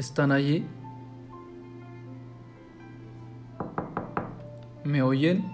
¿Están allí? ¿Me oyen?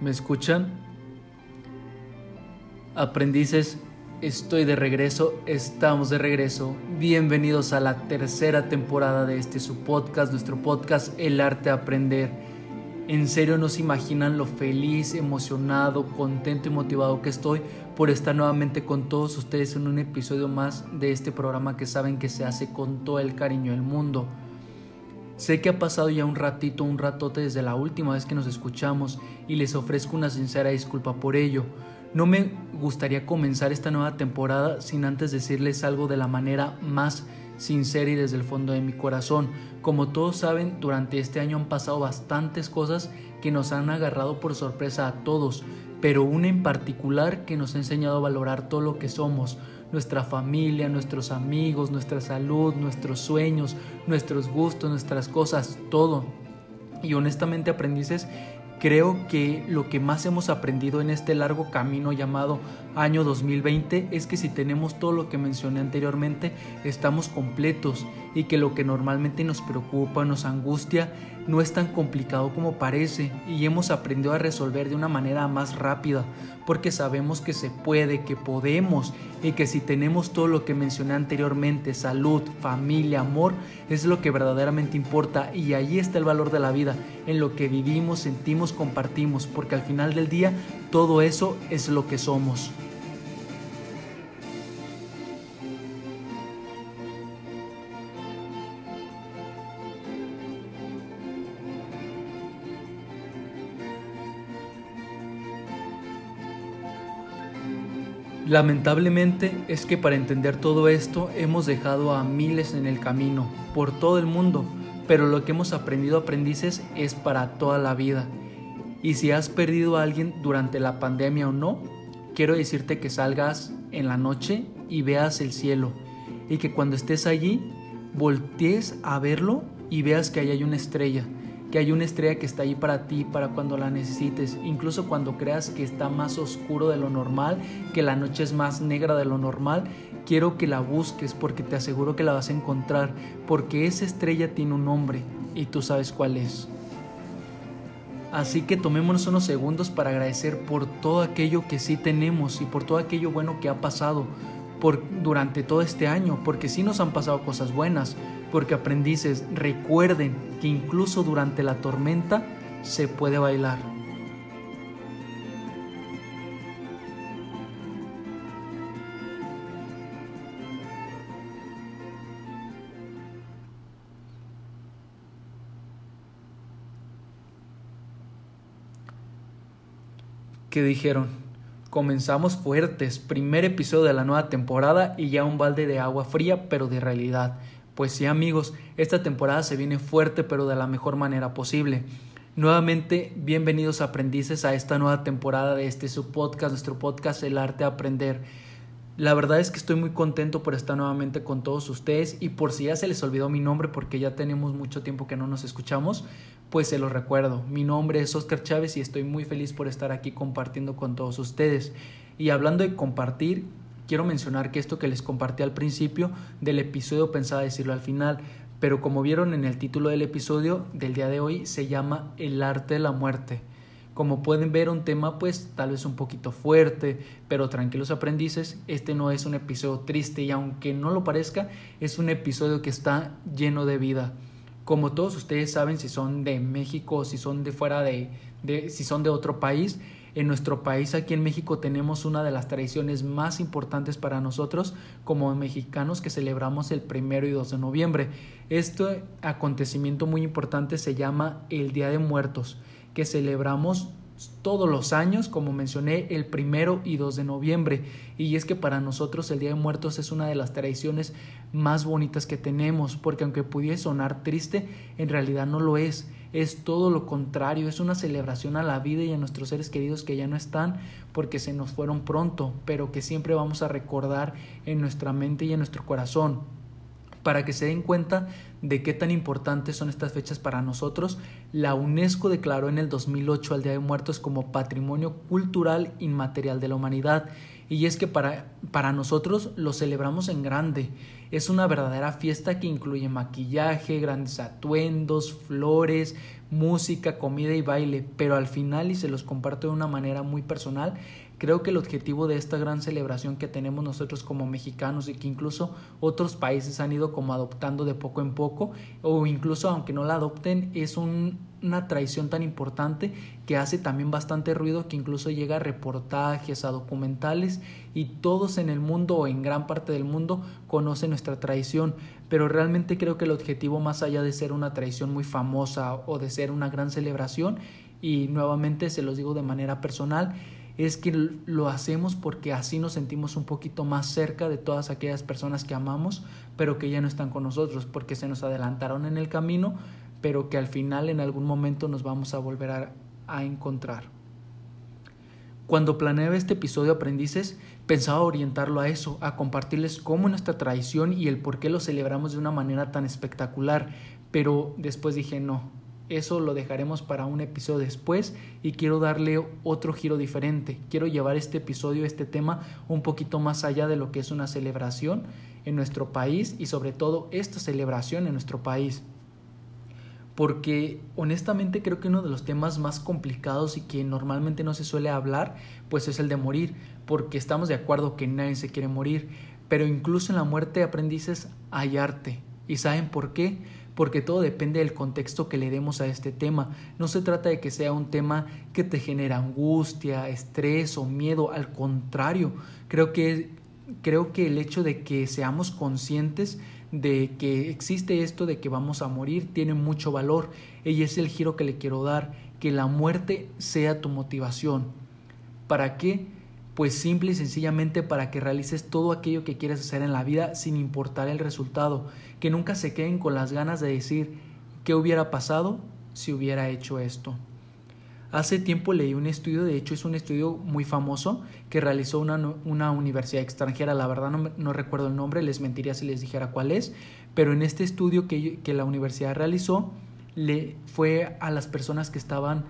¿Me escuchan? Aprendices, estoy de regreso, estamos de regreso. Bienvenidos a la tercera temporada de este su podcast, nuestro podcast El arte de aprender. En serio no se imaginan lo feliz, emocionado, contento y motivado que estoy por estar nuevamente con todos ustedes en un episodio más de este programa que saben que se hace con todo el cariño del mundo. Sé que ha pasado ya un ratito, un ratote desde la última vez que nos escuchamos y les ofrezco una sincera disculpa por ello. No me gustaría comenzar esta nueva temporada sin antes decirles algo de la manera más sincera y desde el fondo de mi corazón. Como todos saben, durante este año han pasado bastantes cosas que nos han agarrado por sorpresa a todos, pero una en particular que nos ha enseñado a valorar todo lo que somos, nuestra familia, nuestros amigos, nuestra salud, nuestros sueños, nuestros gustos, nuestras cosas, todo. Y honestamente aprendices, Creo que lo que más hemos aprendido en este largo camino llamado año 2020 es que si tenemos todo lo que mencioné anteriormente, estamos completos y que lo que normalmente nos preocupa, nos angustia, no es tan complicado como parece y hemos aprendido a resolver de una manera más rápida porque sabemos que se puede, que podemos y que si tenemos todo lo que mencioné anteriormente, salud, familia, amor, es lo que verdaderamente importa y ahí está el valor de la vida, en lo que vivimos, sentimos, compartimos, porque al final del día todo eso es lo que somos. Lamentablemente es que para entender todo esto hemos dejado a miles en el camino, por todo el mundo, pero lo que hemos aprendido aprendices es para toda la vida. Y si has perdido a alguien durante la pandemia o no, quiero decirte que salgas en la noche y veas el cielo y que cuando estés allí voltees a verlo y veas que ahí hay una estrella que hay una estrella que está ahí para ti, para cuando la necesites, incluso cuando creas que está más oscuro de lo normal, que la noche es más negra de lo normal, quiero que la busques porque te aseguro que la vas a encontrar, porque esa estrella tiene un nombre y tú sabes cuál es. Así que tomémonos unos segundos para agradecer por todo aquello que sí tenemos y por todo aquello bueno que ha pasado por, durante todo este año, porque sí nos han pasado cosas buenas, porque aprendices recuerden que incluso durante la tormenta se puede bailar. ¿Qué dijeron? Comenzamos fuertes, primer episodio de la nueva temporada y ya un balde de agua fría, pero de realidad. Pues sí amigos, esta temporada se viene fuerte pero de la mejor manera posible. Nuevamente, bienvenidos aprendices a esta nueva temporada de este su podcast, nuestro podcast El Arte de Aprender. La verdad es que estoy muy contento por estar nuevamente con todos ustedes y por si ya se les olvidó mi nombre porque ya tenemos mucho tiempo que no nos escuchamos, pues se los recuerdo. Mi nombre es Oscar Chávez y estoy muy feliz por estar aquí compartiendo con todos ustedes. Y hablando de compartir, Quiero mencionar que esto que les compartí al principio del episodio pensaba decirlo al final, pero como vieron en el título del episodio del día de hoy se llama El arte de la muerte. Como pueden ver, un tema pues tal vez un poquito fuerte, pero tranquilos aprendices, este no es un episodio triste y aunque no lo parezca, es un episodio que está lleno de vida. Como todos ustedes saben, si son de México, si son de fuera de, de si son de otro país, en nuestro país, aquí en México, tenemos una de las tradiciones más importantes para nosotros como mexicanos que celebramos el primero y 2 de noviembre. Este acontecimiento muy importante se llama el Día de Muertos, que celebramos todos los años, como mencioné, el primero y 2 de noviembre. Y es que para nosotros el Día de Muertos es una de las tradiciones más bonitas que tenemos, porque aunque pudiese sonar triste, en realidad no lo es es todo lo contrario, es una celebración a la vida y a nuestros seres queridos que ya no están porque se nos fueron pronto, pero que siempre vamos a recordar en nuestra mente y en nuestro corazón. Para que se den cuenta de qué tan importantes son estas fechas para nosotros, la UNESCO declaró en el 2008 al Día de Muertos como Patrimonio Cultural Inmaterial de la Humanidad. Y es que para, para nosotros lo celebramos en grande. Es una verdadera fiesta que incluye maquillaje, grandes atuendos, flores, música, comida y baile, pero al final, y se los comparto de una manera muy personal, Creo que el objetivo de esta gran celebración que tenemos nosotros como mexicanos y que incluso otros países han ido como adoptando de poco en poco o incluso aunque no la adopten es una tradición tan importante que hace también bastante ruido que incluso llega a reportajes, a documentales y todos en el mundo o en gran parte del mundo conocen nuestra tradición pero realmente creo que el objetivo más allá de ser una tradición muy famosa o de ser una gran celebración y nuevamente se los digo de manera personal es que lo hacemos porque así nos sentimos un poquito más cerca de todas aquellas personas que amamos, pero que ya no están con nosotros, porque se nos adelantaron en el camino, pero que al final en algún momento nos vamos a volver a, encontrar. Cuando planeaba este episodio Aprendices, pensaba orientarlo a eso, a compartirles cómo nuestra tradición y el por qué lo celebramos de una manera tan espectacular, pero después dije no, eso lo dejaremos para un episodio después y quiero darle otro giro diferente. Quiero llevar este episodio, este tema, un poquito más allá de lo que es una celebración en nuestro país y sobre todo esta celebración en nuestro país. Porque honestamente creo que uno de los temas más complicados y que normalmente no se suele hablar, pues es el de morir, porque estamos de acuerdo que nadie se quiere morir, pero incluso en la muerte aprendices hay arte. ¿Y saben por qué? porque todo depende del contexto que le demos a este tema. No se trata de que sea un tema que te genera angustia, estrés o miedo, al contrario, creo que, creo que el hecho de que seamos conscientes de que existe esto de que vamos a morir tiene mucho valor y es el giro que le quiero dar, que la muerte sea tu motivación. ¿Para qué? Pues simple y sencillamente para que realices todo aquello que quieres hacer en la vida sin importar el resultado, que nunca se queden con las ganas de decir qué hubiera pasado si hubiera hecho esto. Hace tiempo leí un estudio, de hecho es un estudio muy famoso que realizó una, una universidad extranjera, la verdad no, no, recuerdo el nombre, les mentiría si les dijera cuál es, pero en este estudio que, que la universidad realizó le fue a las personas que estaban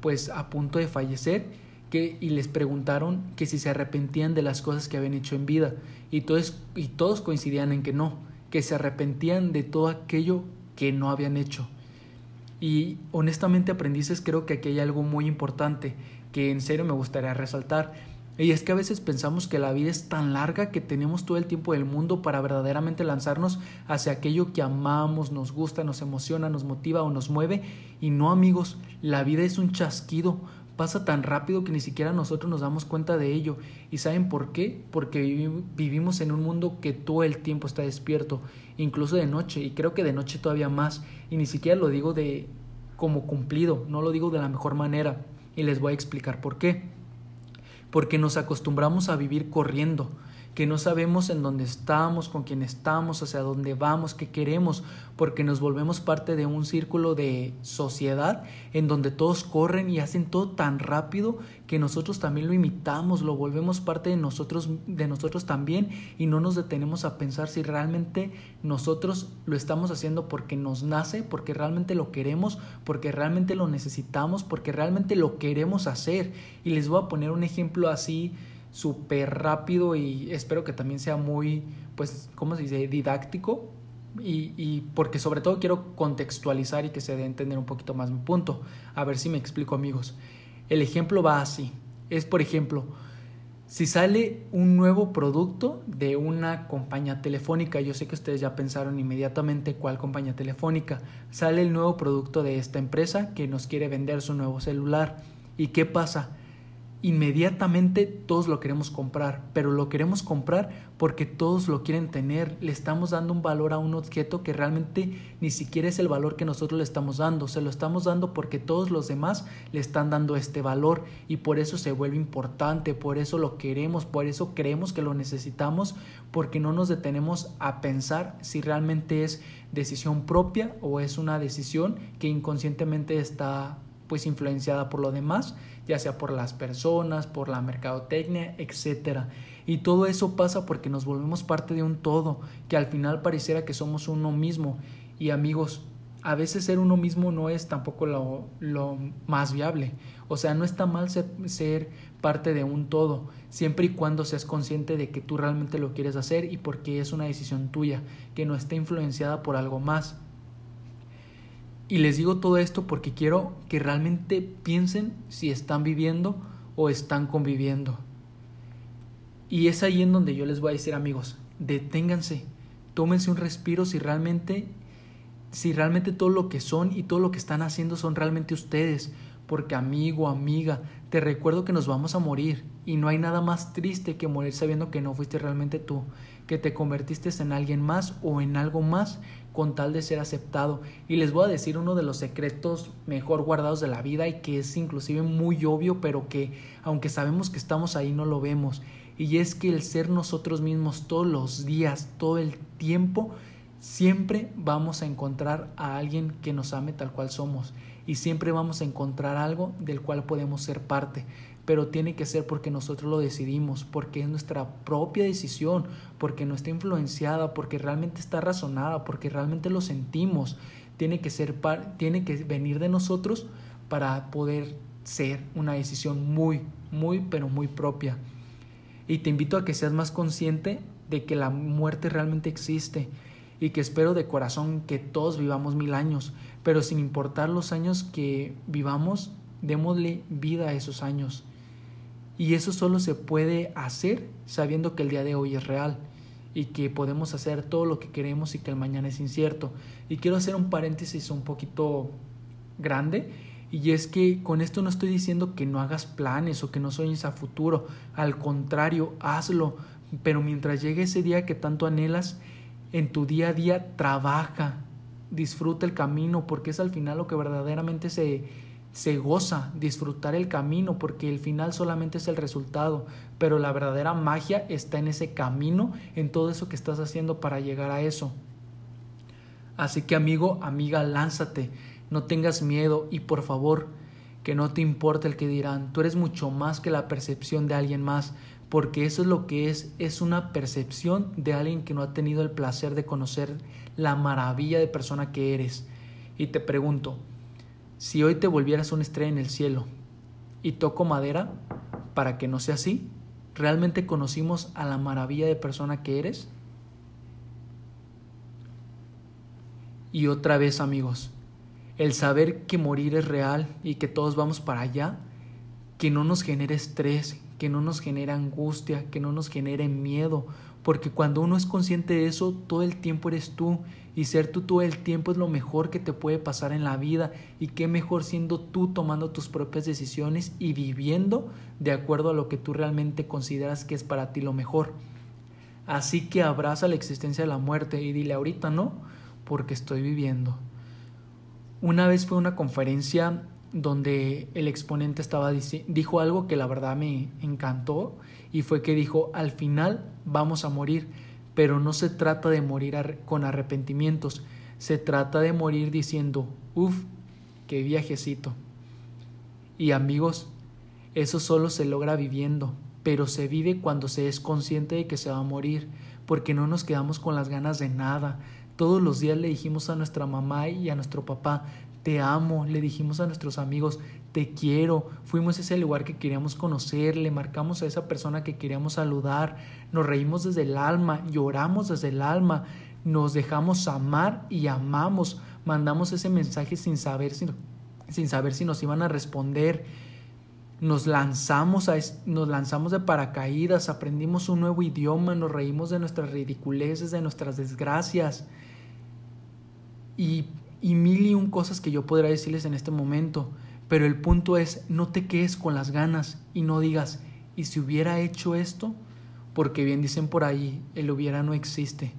pues a punto de fallecer que, y les preguntaron que si se arrepentían de las cosas que habían hecho en vida y todos, y todos coincidían en que no, que se arrepentían de todo aquello que no habían hecho. Y honestamente aprendices creo que aquí hay algo muy importante que en serio me gustaría resaltar. Y es que a veces pensamos que la vida es tan larga que tenemos todo el tiempo del mundo para verdaderamente lanzarnos hacia aquello que amamos, nos gusta, nos emociona, nos motiva o nos mueve. Y no amigos, la vida es un chasquido pasa tan rápido que ni siquiera nosotros nos damos cuenta de ello. ¿Y saben por qué? Porque vivimos en un mundo que todo el tiempo está despierto, incluso de noche, y creo que de noche todavía más. Y ni siquiera lo digo de como cumplido, no lo digo de la mejor manera. Y les voy a explicar por qué. Porque nos acostumbramos a vivir corriendo, que no sabemos en dónde estamos, con quién estamos, hacia dónde vamos, qué queremos, porque nos volvemos parte de un círculo de sociedad en donde todos corren y hacen todo tan rápido que nosotros también lo imitamos, lo volvemos parte de nosotros, de nosotros también y no nos detenemos a pensar si realmente nosotros lo estamos haciendo porque nos nace, porque realmente lo queremos, porque realmente lo necesitamos, porque realmente lo queremos hacer. Y les voy a poner un ejemplo así súper rápido y espero que también sea muy, pues, ¿cómo se dice?, didáctico. Y, y, porque sobre todo quiero contextualizar y que se dé a entender un poquito más mi punto. A ver si me explico amigos. El ejemplo va así. Es por ejemplo, si sale un nuevo producto de una compañía telefónica, yo sé que ustedes ya pensaron inmediatamente cuál compañía telefónica, sale el nuevo producto de esta empresa que nos quiere vender su nuevo celular. ¿Y qué pasa? Inmediatamente todos lo queremos comprar, pero lo queremos comprar porque todos lo quieren tener, le estamos dando un valor a un objeto que realmente ni siquiera es el valor que nosotros le estamos dando, se lo estamos dando porque todos los demás le están dando este valor y por eso se vuelve importante, por eso lo queremos, por eso creemos que lo necesitamos, porque no nos detenemos a pensar si realmente es decisión propia o es una decisión que inconscientemente está pues influenciada por lo demás ya sea por las personas, por la mercadotecnia, etc. Y todo eso pasa porque nos volvemos parte de un todo, que al final pareciera que somos uno mismo. Y amigos, a veces ser uno mismo no es tampoco lo, lo más viable. O sea, no está mal ser, ser, parte de un todo, siempre y cuando seas consciente de que tú realmente lo quieres hacer y porque es una decisión tuya, que no esté influenciada por algo más. Y les digo todo esto porque quiero que realmente piensen si están viviendo o están conviviendo. Y es ahí en donde yo les voy a decir, amigos, deténganse, tómense un respiro si realmente si realmente todo lo que son y todo lo que están haciendo son realmente ustedes, porque amigo, amiga, te recuerdo que nos vamos a morir y no hay nada más triste que morir sabiendo que no fuiste realmente tú, que te convertiste en alguien más o en algo más con tal de ser aceptado. Y les voy a decir uno de los secretos mejor guardados de la vida y que es inclusive muy obvio, pero que aunque sabemos que estamos ahí no lo vemos. Y es que el ser nosotros mismos todos los días, todo el tiempo, siempre vamos a encontrar a alguien que nos ame tal cual somos y siempre vamos a encontrar algo del cual podemos ser parte, pero tiene que ser porque nosotros lo decidimos, porque es nuestra propia decisión, porque no está influenciada, porque realmente está razonada, porque realmente lo sentimos. Tiene que ser tiene que venir de nosotros para poder ser una decisión muy, muy, pero muy propia. Y te invito a que seas más consciente de que la muerte realmente existe y que espero de corazón que todos vivamos mil años, pero sin importar los años que vivamos, démosle vida a esos años. Y eso solo se puede hacer sabiendo que el día de hoy es real y que podemos hacer todo lo que queremos y que el mañana es incierto. Y quiero hacer un paréntesis un poquito grande y es que con esto no estoy diciendo que no hagas planes o que no sueñes a futuro, al contrario, hazlo, pero mientras llegue ese día que tanto anhelas, en tu día a día trabaja, disfruta el camino, porque es al final lo que verdaderamente se, se goza, disfrutar el camino, porque el final solamente es el resultado, pero la verdadera magia está en ese camino, en todo eso que estás haciendo para llegar a eso. Así que amigo, amiga, lánzate, no tengas miedo y por favor, que no te importe el que dirán, tú eres mucho más que la percepción de alguien más, porque eso es lo que es, es una percepción de alguien que no ha tenido el placer de conocer la maravilla de persona que eres. Y te pregunto, si hoy te volvieras una estrella en el cielo y toco madera para que no sea así, ¿realmente conocimos a la maravilla de persona que eres? Y otra vez amigos, el saber que morir es real y que todos vamos para allá, que no nos genere estrés, que no nos genere angustia, que no nos genere miedo, porque cuando uno es consciente de eso, todo el tiempo eres tú y ser tú todo el tiempo es lo mejor que te puede pasar en la vida y qué mejor siendo tú tomando tus propias decisiones y viviendo de acuerdo a lo que tú realmente consideras que es para ti lo mejor. Así que abraza la existencia de la muerte y dile ahorita no, porque estoy viviendo. Una vez fue una conferencia donde el exponente estaba dijo algo que la verdad me encantó y fue que dijo al final vamos a morir pero no se trata de morir con arrepentimientos se trata de morir diciendo uff qué viajecito y amigos eso solo se logra viviendo pero se vive cuando se es consciente de que se va a morir porque no nos quedamos con las ganas de nada. Todos los días le dijimos a nuestra mamá y a nuestro papá, te amo, le dijimos a nuestros amigos, te quiero, fuimos a ese lugar que queríamos conocer, le marcamos a esa persona que queríamos saludar, nos reímos desde el alma, lloramos desde el alma, nos dejamos amar y amamos, mandamos ese mensaje sin saber si, sin saber si nos iban a responder. Nos lanzamos, a, nos lanzamos de paracaídas, aprendimos un nuevo idioma, nos reímos de nuestras ridiculeces, de nuestras desgracias. Y y mil y un cosas que yo podría decirles en este momento, pero el punto es no te quedes con las ganas y no digas, ¿y si hubiera hecho esto? Porque bien dicen por ahí, el hubiera no existe.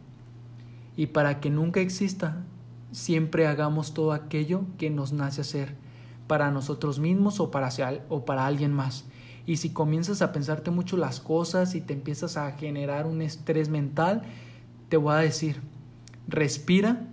Y para que nunca exista, siempre hagamos todo aquello que nos nace hacer, para nosotros mismos o para, o para alguien más. Y si comienzas a pensarte mucho las cosas y te empiezas a generar un estrés mental, te voy a decir, respira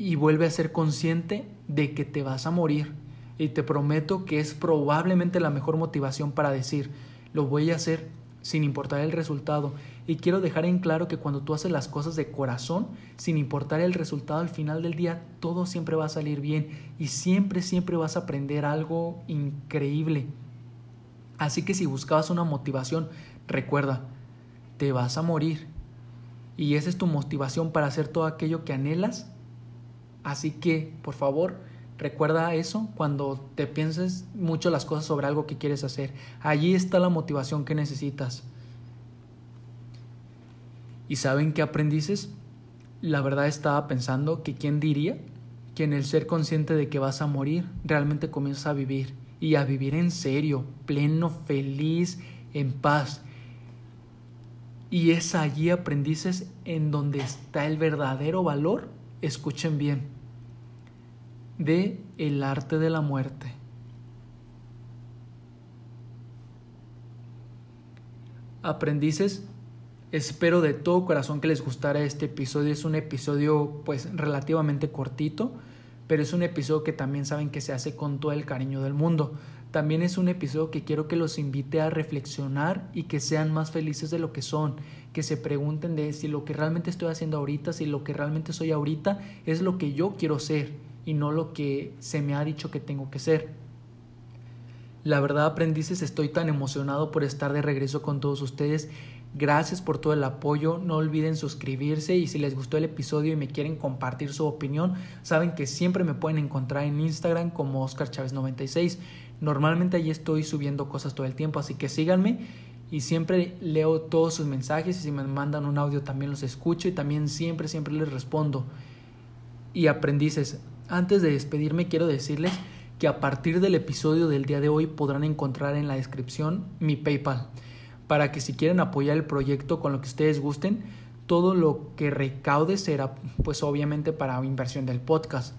y vuelve a ser consciente de que te vas a morir. Y te prometo que es probablemente la mejor motivación para decir, lo voy a hacer sin importar el resultado. Y quiero dejar en claro que cuando tú haces las cosas de corazón, sin importar el resultado al final del día, todo siempre va a salir bien y siempre, siempre vas a aprender algo increíble. Así que si buscabas una motivación, recuerda, te vas a morir. Y esa es tu motivación para hacer todo aquello que anhelas. Así que, por favor, Recuerda eso cuando te pienses mucho las cosas sobre algo que quieres hacer. Allí está la motivación que necesitas. ¿Y saben qué aprendices? La verdad estaba pensando que quién diría que en el ser consciente de que vas a morir realmente comienzas a vivir y a vivir en serio, pleno, feliz, en paz. Y es allí aprendices en donde está el verdadero valor. Escuchen bien de El arte de la muerte. Aprendices, espero de todo corazón que les gustara este episodio. Es un episodio pues relativamente cortito, pero es un episodio que también saben que se hace con todo el cariño del mundo. También es un episodio que quiero que los invite a reflexionar y que sean más felices de lo que son, que se pregunten de si lo que realmente estoy haciendo ahorita, si lo que realmente soy ahorita es lo que yo quiero ser y no lo que se me ha dicho que tengo que ser. La verdad, aprendices, estoy tan emocionado por estar de regreso con todos ustedes. Gracias por todo el apoyo. No olviden suscribirse y si les gustó el episodio y me quieren compartir su opinión, saben que siempre me pueden encontrar en Instagram como Oscar Chávez 96. Normalmente allí estoy subiendo cosas todo el tiempo, así que síganme y siempre leo todos sus mensajes y si me mandan un audio también los escucho y también siempre, siempre les respondo. Y aprendices, antes de despedirme quiero decirles que a partir del episodio del día de hoy podrán encontrar en la descripción mi PayPal para que si quieren apoyar el proyecto con lo que ustedes gusten, todo lo que recaude será pues obviamente para inversión del podcast.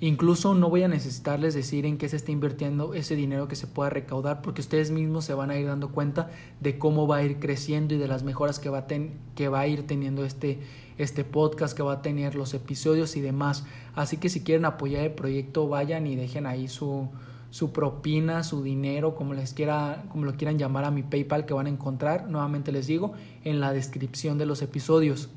Incluso no voy a necesitarles decir en qué se está invirtiendo ese dinero que se pueda recaudar porque ustedes mismos se van a ir dando cuenta de cómo va a ir creciendo y de las mejoras que va a, que va a ir teniendo este, este podcast, que va a tener los episodios y demás. Así que si quieren apoyar el proyecto, vayan y dejen ahí su, su propina, su dinero, como les quiera, como lo quieran llamar a mi PayPal que van a encontrar, nuevamente les digo, en la descripción de los episodios.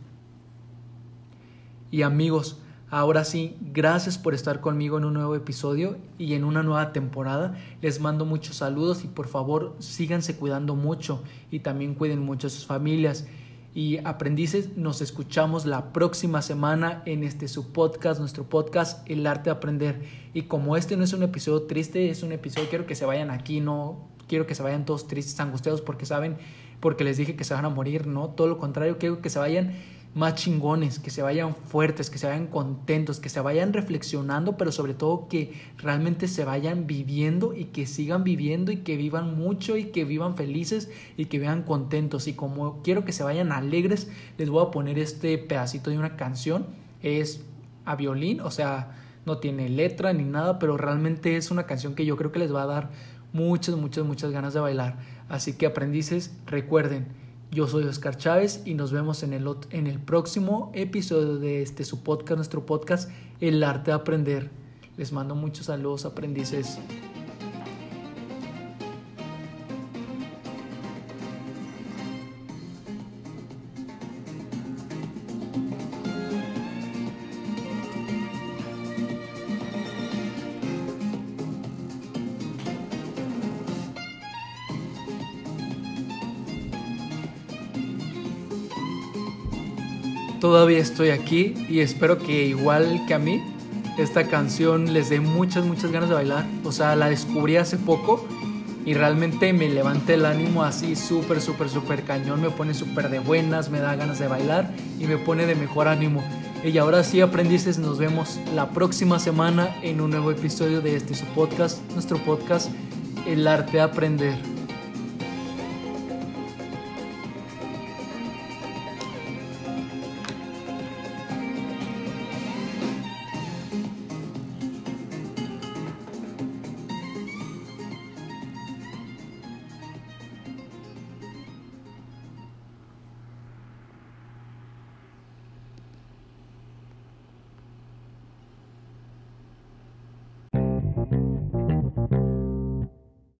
Y amigos, ahora sí, gracias por estar conmigo en un nuevo episodio y en una nueva temporada. Les mando muchos saludos y por favor síganse cuidando mucho y también cuiden mucho a sus familias y aprendices. Nos escuchamos la próxima semana en este su podcast, nuestro podcast El arte de aprender. Y como este no es un episodio triste, es un episodio, quiero que se vayan aquí, no quiero que se vayan todos tristes, angustiados porque saben, porque les dije que se van a morir, no, todo lo contrario, quiero que se vayan más chingones, que se vayan fuertes, que se vayan contentos, que se vayan reflexionando, pero sobre todo que realmente se vayan viviendo y que sigan viviendo y que vivan mucho y que vivan felices y que vivan contentos. Y como quiero que se vayan alegres, les voy a poner este pedacito de una canción. Es a violín, o sea, no tiene letra ni nada, pero realmente es una canción que yo creo que les va a dar muchas, muchas, muchas ganas de bailar. Así que aprendices, recuerden, yo soy Oscar Chávez y nos vemos en el, en el próximo episodio de este su podcast, nuestro podcast, El arte de aprender. Les mando muchos saludos, aprendices. Todavía estoy aquí y espero que igual que a mí, esta canción les dé muchas, muchas ganas de bailar. O sea, la descubrí hace poco y realmente me levanté el ánimo así súper, súper, súper cañón. Me pone súper de buenas, me da ganas de bailar y me pone de mejor ánimo. Y ahora sí, aprendices, nos vemos la próxima semana en un nuevo episodio de este su podcast, nuestro podcast, El arte de aprender.